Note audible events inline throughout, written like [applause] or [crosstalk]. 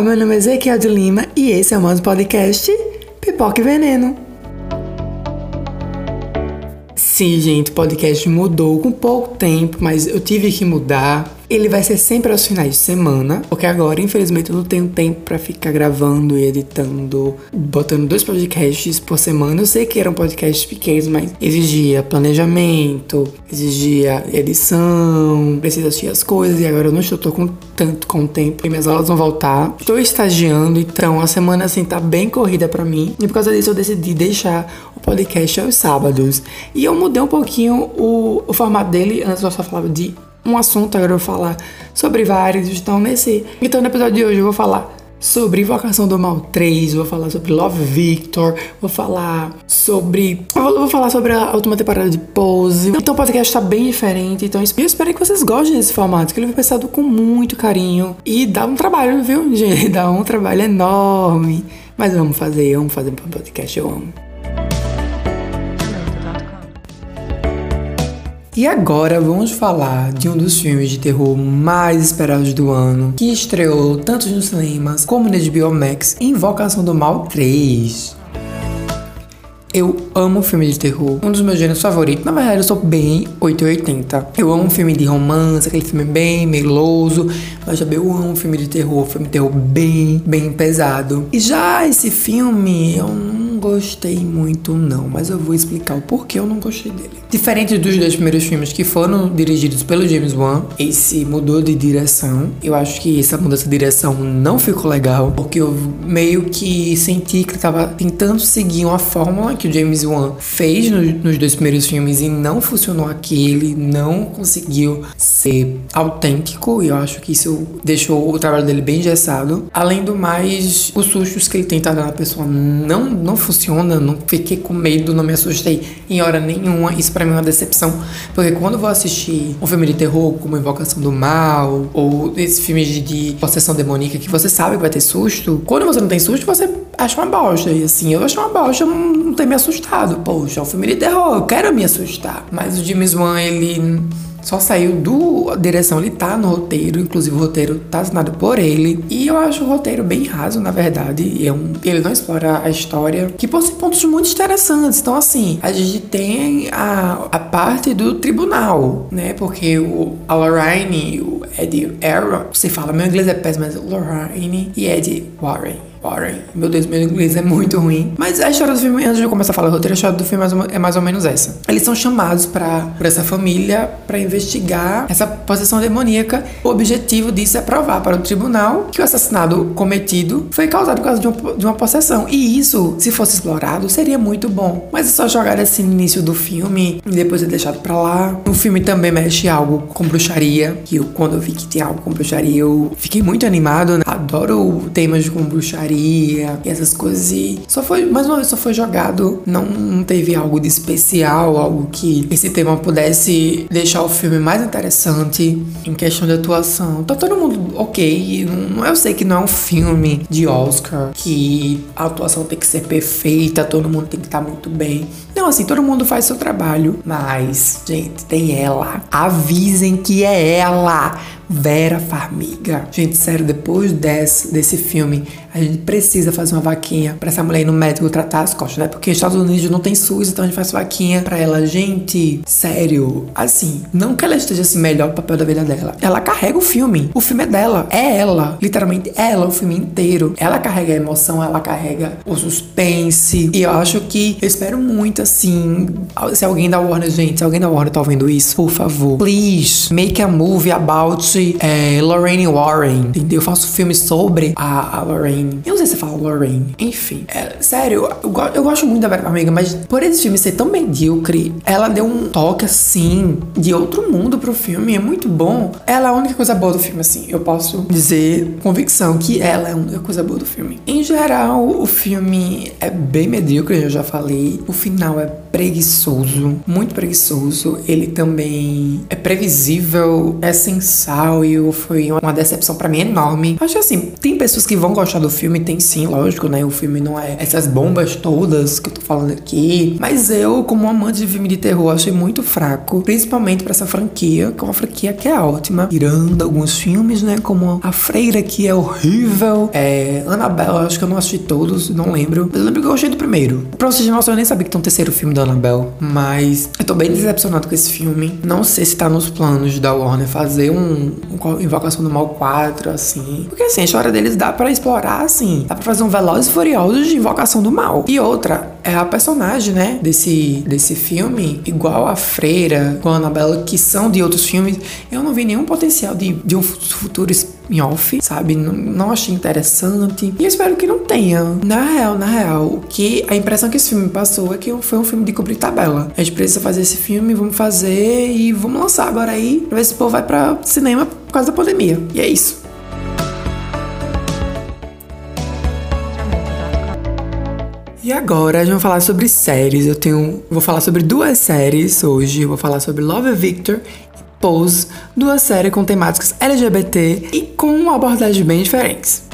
Meu nome é Ezequiel de Lima e esse é o nosso podcast Pipoca e Veneno. Sim, gente, o podcast mudou com pouco tempo, mas eu tive que mudar ele vai ser sempre aos finais de semana, porque agora, infelizmente, eu não tenho tempo para ficar gravando e editando, botando dois podcasts por semana. Eu sei que eram podcasts pequenos, mas exigia planejamento, exigia edição, precisa assistir as coisas, e agora eu não estou com tanto com tempo. E minhas aulas vão voltar. Estou estagiando, então a semana assim tá bem corrida para mim. E por causa disso eu decidi deixar o podcast aos sábados. E eu mudei um pouquinho o, o formato dele. Antes eu só falava de um assunto, agora eu vou falar sobre vários. Então, nesse. Então, no episódio de hoje eu vou falar sobre Invocação do Mal 3, vou falar sobre Love Victor, vou falar sobre. Eu vou falar sobre a última temporada de Pose. Então o podcast tá bem diferente. Então eu espero que vocês gostem desse formato, que ele foi pensado com muito carinho. E dá um trabalho, viu, [laughs] gente? Dá um trabalho enorme. Mas vamos fazer, amo fazer um podcast, eu amo. E agora vamos falar de um dos filmes de terror mais esperados do ano, que estreou tanto nos cinemas como na HBO Max, Invocação do Mal 3. Eu amo filme de terror, um dos meus gêneros favoritos. Na verdade, eu sou bem 880. Eu amo filme de romance, aquele filme bem meloso, mas também eu amo filme de terror, filme de terror bem, bem pesado. E já esse filme, eu não gostei muito, não, mas eu vou explicar o porquê eu não gostei dele. Diferente dos dois primeiros filmes que foram dirigidos pelo James Wan, esse mudou de direção. Eu acho que essa mudança de direção não ficou legal, porque eu meio que senti que ele tava tentando seguir uma fórmula que o James Wan fez no, nos dois primeiros filmes e não funcionou aqui. Ele não conseguiu ser autêntico e eu acho que isso deixou o trabalho dele bem engessado. Além do mais, os sustos que ele tenta dar na pessoa não, não funciona, não fiquei com medo, não me assustei em hora nenhuma. Isso para mim é uma decepção, porque quando eu vou assistir um filme de terror como Invocação do Mal ou esses filmes de, de possessão demoníaca que você sabe que vai ter susto, quando você não tem susto, você acha uma bosta. E assim, eu acho uma bosta não ter me assustado. Poxa, é um filme de terror, eu quero me assustar. Mas o James Wan, ele só saiu do direção, ele tá no roteiro, inclusive o roteiro tá assinado por ele. E eu acho o roteiro bem raso, na verdade. É um, ele não explora a história, que possui pontos muito interessantes. Então, assim, a gente tem a, a parte do tribunal, né? Porque o, a Lorraine, o Ed Aaron, você fala, meu inglês é péssimo, mas Lorraine e Ed Warren Warren. Meu Deus, meu inglês é muito ruim. Mas a história do filme, antes de eu começar a falar o roteiro, a história do filme é mais ou menos essa. Eles são chamados para por essa família para investigar essa possessão demoníaca. O objetivo disso é provar para o tribunal que o assassinato cometido foi causado por causa de, de uma possessão. E isso, se fosse explorado, seria muito bom. Mas é só jogar assim no início do filme e depois é deixado para lá. O filme também mexe algo com bruxaria. Que eu, quando eu vi que tinha algo com bruxaria, eu fiquei muito animado. Né? Adoro temas com bruxaria e essas coisas. E só foi, mais uma vez, só foi jogado. Não teve algo de especial, algo que esse tema pudesse deixar o filme mais interessante em questão de atuação. Tá todo mundo ok. Eu sei que não é um filme de Oscar, que a atuação tem que ser perfeita, todo mundo tem que estar tá muito bem. Não, assim, todo mundo faz seu trabalho. Mas, gente, tem ela. Avisem que é ela. Vera Farmiga. Gente, sério, depois desse, desse filme, a gente precisa fazer uma vaquinha pra essa mulher ir no médico tratar as costas, né? Porque Estados Unidos não tem SUS, então a gente faz vaquinha pra ela. Gente, sério, assim, não que ela esteja assim melhor o papel da vida dela. Ela carrega o filme. O filme é dela. É ela. Literalmente, é ela o filme inteiro. Ela carrega a emoção, ela carrega o suspense. E eu acho que, eu espero muito, assim, se alguém da Warner, gente, se alguém da Warner tá ouvindo isso, por favor, please, make a movie about é, Lorraine Warren, entendeu? Eu faço filme sobre a, a Lorraine. Eu não sei se fala Lorraine. Enfim, é, sério, eu, eu, gosto muito da Vera Farmiga, mas por esse filme ser tão medíocre, ela deu um toque assim de outro mundo pro filme. É muito bom. Ela é a única coisa boa do filme, assim. Eu posso dizer com convicção que ela é a única coisa boa do filme. Em geral, o filme é bem medíocre, eu já falei. O final é preguiçoso, muito preguiçoso. Ele também é previsível, é sensal e foi uma decepção para mim enorme. Acho assim, tem pessoas que vão gostar do filme, tem sim, lógico, né? O filme não é essas bombas todas que eu tô falando aqui, mas eu, como amante de filme de terror, achei muito fraco, principalmente para essa franquia, que é uma franquia que é ótima, tirando alguns filmes, né? Como A Freira, que é horrível, é Annabelle, acho que eu não assisti todos, não lembro, mas eu lembro que eu gostei do primeiro. Pra vocês terem noção, eu nem sabia que tem um terceiro filme da Annabelle, mas eu tô bem decepcionado com esse filme. Não sei se tá nos planos da Warner fazer um, um Invocação do Mal 4, assim. Porque assim, a história deles dá para explorar, assim. Dá pra fazer um Velozes e Furiosos de Invocação do Mal. E outra, é a personagem, né, desse, desse filme, igual a Freira, com a Annabelle, que são de outros filmes, eu não vi nenhum potencial de, de um futuro em off, sabe? Não, não achei interessante. E espero que não tenha. Na real, na real, o que a impressão que esse filme passou é que foi um filme de cumprir tabela. A gente precisa fazer esse filme, vamos fazer e vamos lançar agora aí pra ver se o povo vai pra cinema por causa da pandemia. E é isso. E agora vai falar sobre séries. Eu tenho, vou falar sobre duas séries hoje. Eu vou falar sobre Love Victor Pose, duas séries com temáticas LGBT e com abordagens bem diferentes.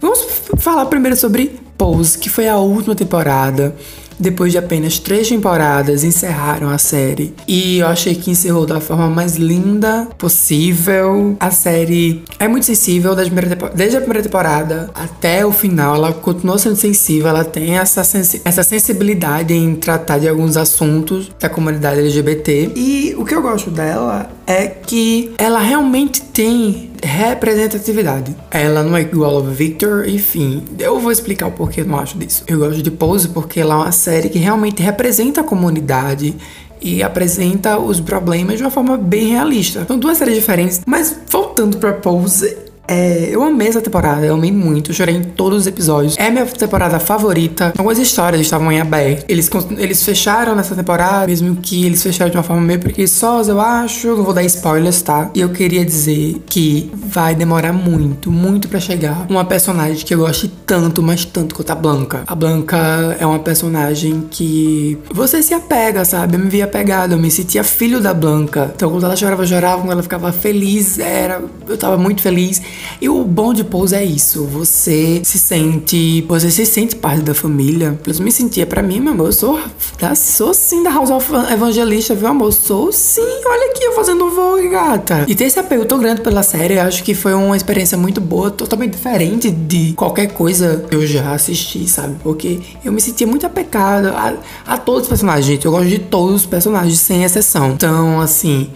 Vamos falar primeiro sobre Pose, que foi a última temporada depois de apenas três temporadas, encerraram a série. E eu achei que encerrou da forma mais linda possível. A série é muito sensível desde a primeira temporada até o final. Ela continua sendo sensível, ela tem essa, sensi essa sensibilidade em tratar de alguns assuntos da comunidade LGBT. E o que eu gosto dela é que ela realmente tem representatividade. Ela não é igual a Victor, enfim. Eu vou explicar o porquê eu não acho disso. Eu gosto de Pose porque ela é uma série que realmente representa a comunidade e apresenta os problemas de uma forma bem realista. São duas séries diferentes, mas voltando para Pose, é, eu amei essa temporada, eu amei muito, eu chorei em todos os episódios. É minha temporada favorita. Algumas histórias estavam em aberto. Eles, eles fecharam nessa temporada, mesmo que eles fecharam de uma forma meio preguiçosa, eu acho. Não vou dar spoilers, tá? E eu queria dizer que vai demorar muito, muito para chegar uma personagem que eu goste tanto, mas tanto quanto a Blanca. A Blanca é uma personagem que você se apega, sabe? Eu me via apegado, eu me sentia filho da Blanca. Então quando ela chorava, eu chorava, quando ela ficava feliz, era. Eu tava muito feliz. E o bom de Pose é isso. Você se sente. Você se sente parte da família. Eu me sentia para mim, meu amor. Eu sou, tá, sou sim da House of Evangelista, viu, amor? Sou sim. Olha aqui, eu fazendo um voo, gata. E ter esse apego tão grande pela série, eu acho que foi uma experiência muito boa, totalmente diferente de qualquer coisa que eu já assisti, sabe? Porque eu me sentia muito apegada a, a todos os personagens, gente. Eu gosto de todos os personagens, sem exceção. Então, assim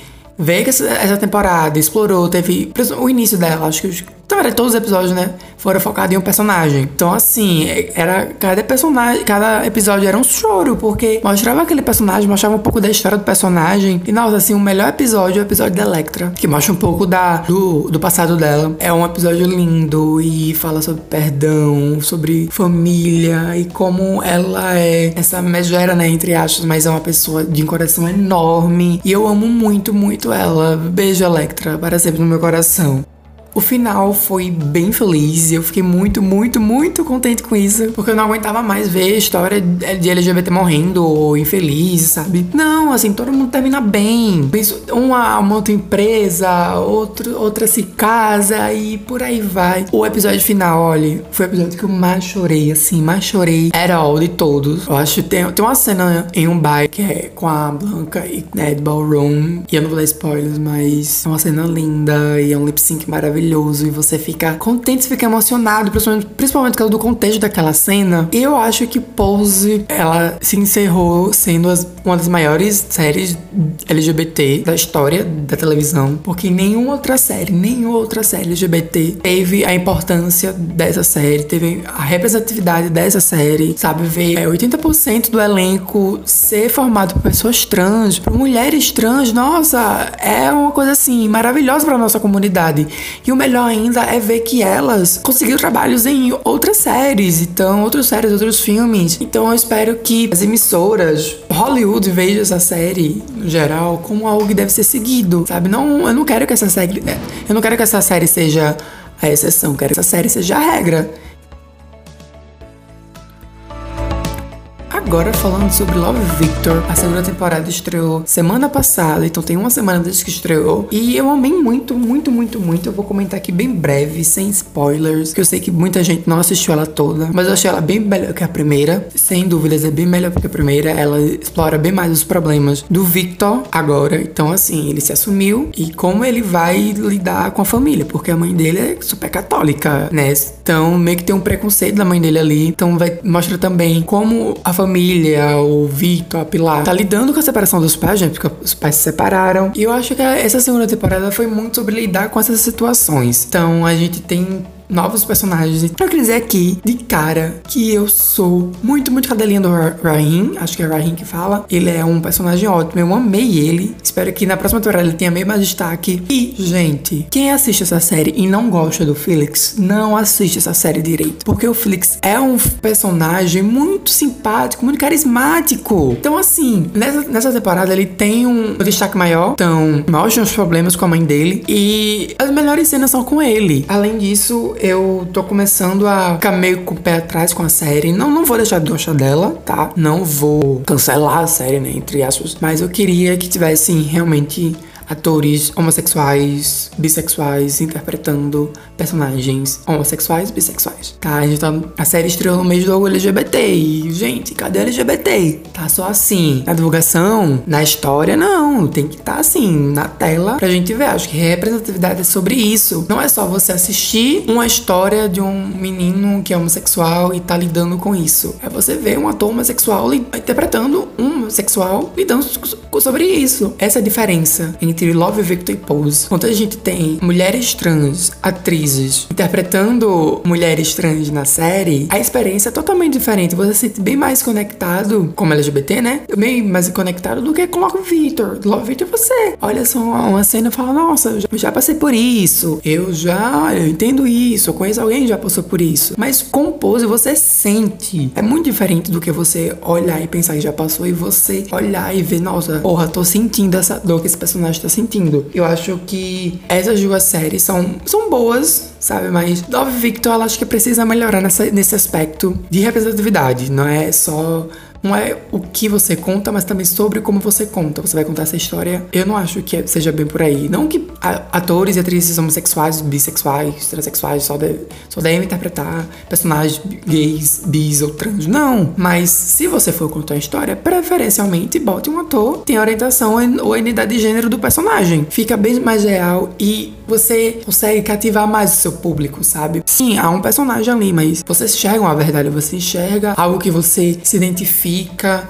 que essa temporada explorou, teve o início dela, acho que então, era todos os episódios, né? Foram focados em um personagem. Então, assim, era cada personagem, cada episódio era um choro, porque mostrava aquele personagem, mostrava um pouco da história do personagem. E, nossa, assim, o melhor episódio é o episódio da Electra, que mostra um pouco da, do, do passado dela. É um episódio lindo e fala sobre perdão, sobre família e como ela é essa megera, né? Entre aspas, mas é uma pessoa de um coração enorme. E eu amo muito, muito ela. Beijo, Electra, para sempre no meu coração. O final foi bem feliz eu fiquei muito, muito, muito contente com isso, porque eu não aguentava mais ver a história de LGBT morrendo ou infeliz, sabe? Não, assim, todo mundo termina bem. Uma monta empresa, outro, outra se casa e por aí vai. O episódio final, olha, foi o episódio que eu mais chorei, assim, mais chorei. Era all de todos. Eu acho que tem, tem uma cena em um baile que é com a Blanca e Ned Ballroom. E eu não vou dar spoilers, mas é uma cena linda e é um lip sync maravilhoso maravilhoso e você fica contente, você fica emocionado, principalmente, principalmente do contexto daquela cena. Eu acho que Pose, ela se encerrou sendo as, uma das maiores séries LGBT da história da televisão, porque nenhuma outra série, nenhuma outra série LGBT teve a importância dessa série, teve a representatividade dessa série, sabe? Ver é, 80% do elenco ser formado por pessoas trans, por mulheres trans, nossa, é uma coisa assim maravilhosa para nossa comunidade. E o o melhor ainda é ver que elas conseguiram trabalhos em outras séries, então, outras séries, outros filmes. Então eu espero que as emissoras, Hollywood veja essa série, no geral, como algo que deve ser seguido, sabe? Não, eu não quero que essa série. Eu não quero que essa série seja a exceção, quero que essa série seja a regra. Agora falando sobre Love Victor, a segunda temporada estreou semana passada, então tem uma semana desde que estreou. E eu amei muito, muito, muito, muito. Eu vou comentar aqui bem breve, sem spoilers, que eu sei que muita gente não assistiu ela toda, mas eu achei ela bem melhor que a primeira. Sem dúvidas, é bem melhor que a primeira. Ela explora bem mais os problemas do Victor agora. Então, assim, ele se assumiu e como ele vai lidar com a família, porque a mãe dele é super católica, né? Então, meio que tem um preconceito da mãe dele ali. Então, vai mostra também como a família, o Victor, a Pilar, tá lidando com a separação dos pais, gente, porque os pais se separaram. E eu acho que essa segunda temporada foi muito sobre lidar com essas situações. Então, a gente tem novos personagens. Eu queria dizer aqui, de cara, que eu sou muito, muito cadelinha do Rahim. Acho que é Rahim que fala. Ele é um personagem ótimo. Eu amei ele. Espero que na próxima temporada ele tenha meio mais destaque. E, gente, quem assiste essa série e não gosta do Felix, não assiste essa série direito. Porque o Felix é um personagem muito simpático, muito carismático. Então, assim, nessa, nessa temporada ele tem um destaque maior. Então, mostra os problemas com a mãe dele. E as melhores cenas são com ele. Além disso, eu tô começando a ficar meio com o pé atrás com a série. Não, não vou deixar de gostar dela, tá? Não vou cancelar a série, né? Entre aspas. Mas eu queria que tivessem realmente atores homossexuais, bissexuais interpretando personagens homossexuais, bissexuais. Tá? A, gente tá, a série estreou no mês do LGBT. E, gente, cadê LGBT? Tá só assim. Na divulgação, na história, não. Tem que estar tá, assim, na tela pra gente ver. Acho que representatividade é sobre isso. Não é só você assistir uma história de um menino que é homossexual e tá lidando com isso. É você ver um ator homossexual interpretando um homossexual lidando sobre isso. Essa é a diferença entre entre Love, Victor e Pose. Quando a gente tem mulheres trans, atrizes, interpretando mulheres trans na série, a experiência é totalmente diferente. Você se sente bem mais conectado como LGBT, né? Bem mais conectado do que com Love Victor. Love Victor é você. Olha só uma cena e fala, nossa, eu já, já passei por isso. Eu já, eu entendo isso. Eu conheço alguém que já passou por isso. Mas com Pose você sente. É muito diferente do que você olhar e pensar que já passou e você olhar e ver, nossa, porra, tô sentindo essa dor que esse personagem tá tá sentindo. Eu acho que essas duas séries são, são boas, sabe? Mas Love Victor, ela acho que precisa melhorar nessa, nesse aspecto de representatividade. Não é só não é o que você conta, mas também sobre como você conta. Você vai contar essa história. Eu não acho que seja bem por aí. Não que atores e atrizes homossexuais, bissexuais, transexuais só, de, só devem interpretar personagens gays, bis ou trans. Não. Mas se você for contar a história, preferencialmente bote um ator tem orientação ou a identidade de gênero do personagem. Fica bem mais real e você consegue cativar mais o seu público, sabe? Sim, há um personagem ali, mas você enxerga uma verdade, você enxerga algo que você se identifica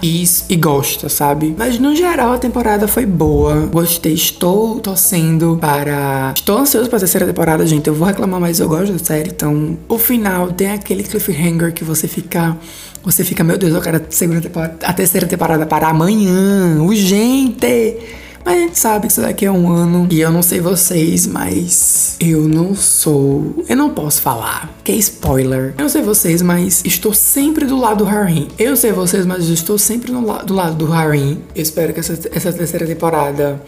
e, e gosta, sabe? Mas no geral a temporada foi boa. Gostei, estou torcendo para. Estou ansioso pra terceira temporada, gente. Eu vou reclamar, mas eu gosto da série. Então, o final tem aquele cliffhanger que você fica. Você fica, meu Deus, eu quero a, segunda temporada, a terceira temporada para amanhã. Urgente! Mas a gente sabe que isso daqui é um ano. E eu não sei vocês, mas eu não sou. Eu não posso falar. Que é spoiler. Eu não sei vocês, mas estou sempre do lado do Harim. Eu não sei vocês, mas estou sempre la do lado do Harim. Eu espero que essa, essa terceira temporada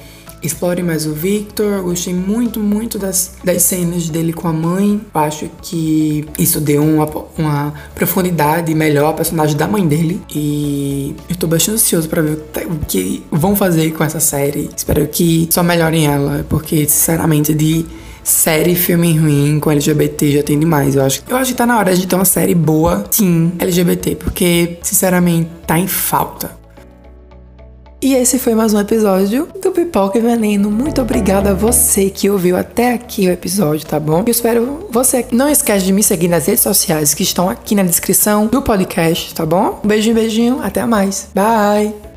explore mais o Victor. Gostei muito, muito das, das cenas dele com a mãe. Eu acho que isso deu uma, uma profundidade melhor ao personagem da mãe dele. E eu tô bastante ansioso para ver o que vão fazer com essa série. Espero que só melhorem ela, porque, sinceramente, de série filme ruim com LGBT já tem demais. Eu acho, eu acho que tá na hora de ter uma série boa, sim, LGBT, porque, sinceramente, tá em falta. E esse foi mais um episódio do Pipoca e Veneno. Muito obrigada a você que ouviu até aqui o episódio, tá bom? Eu espero você. Não esquece de me seguir nas redes sociais que estão aqui na descrição do podcast, tá bom? Um beijinho, beijinho. Até mais. Bye!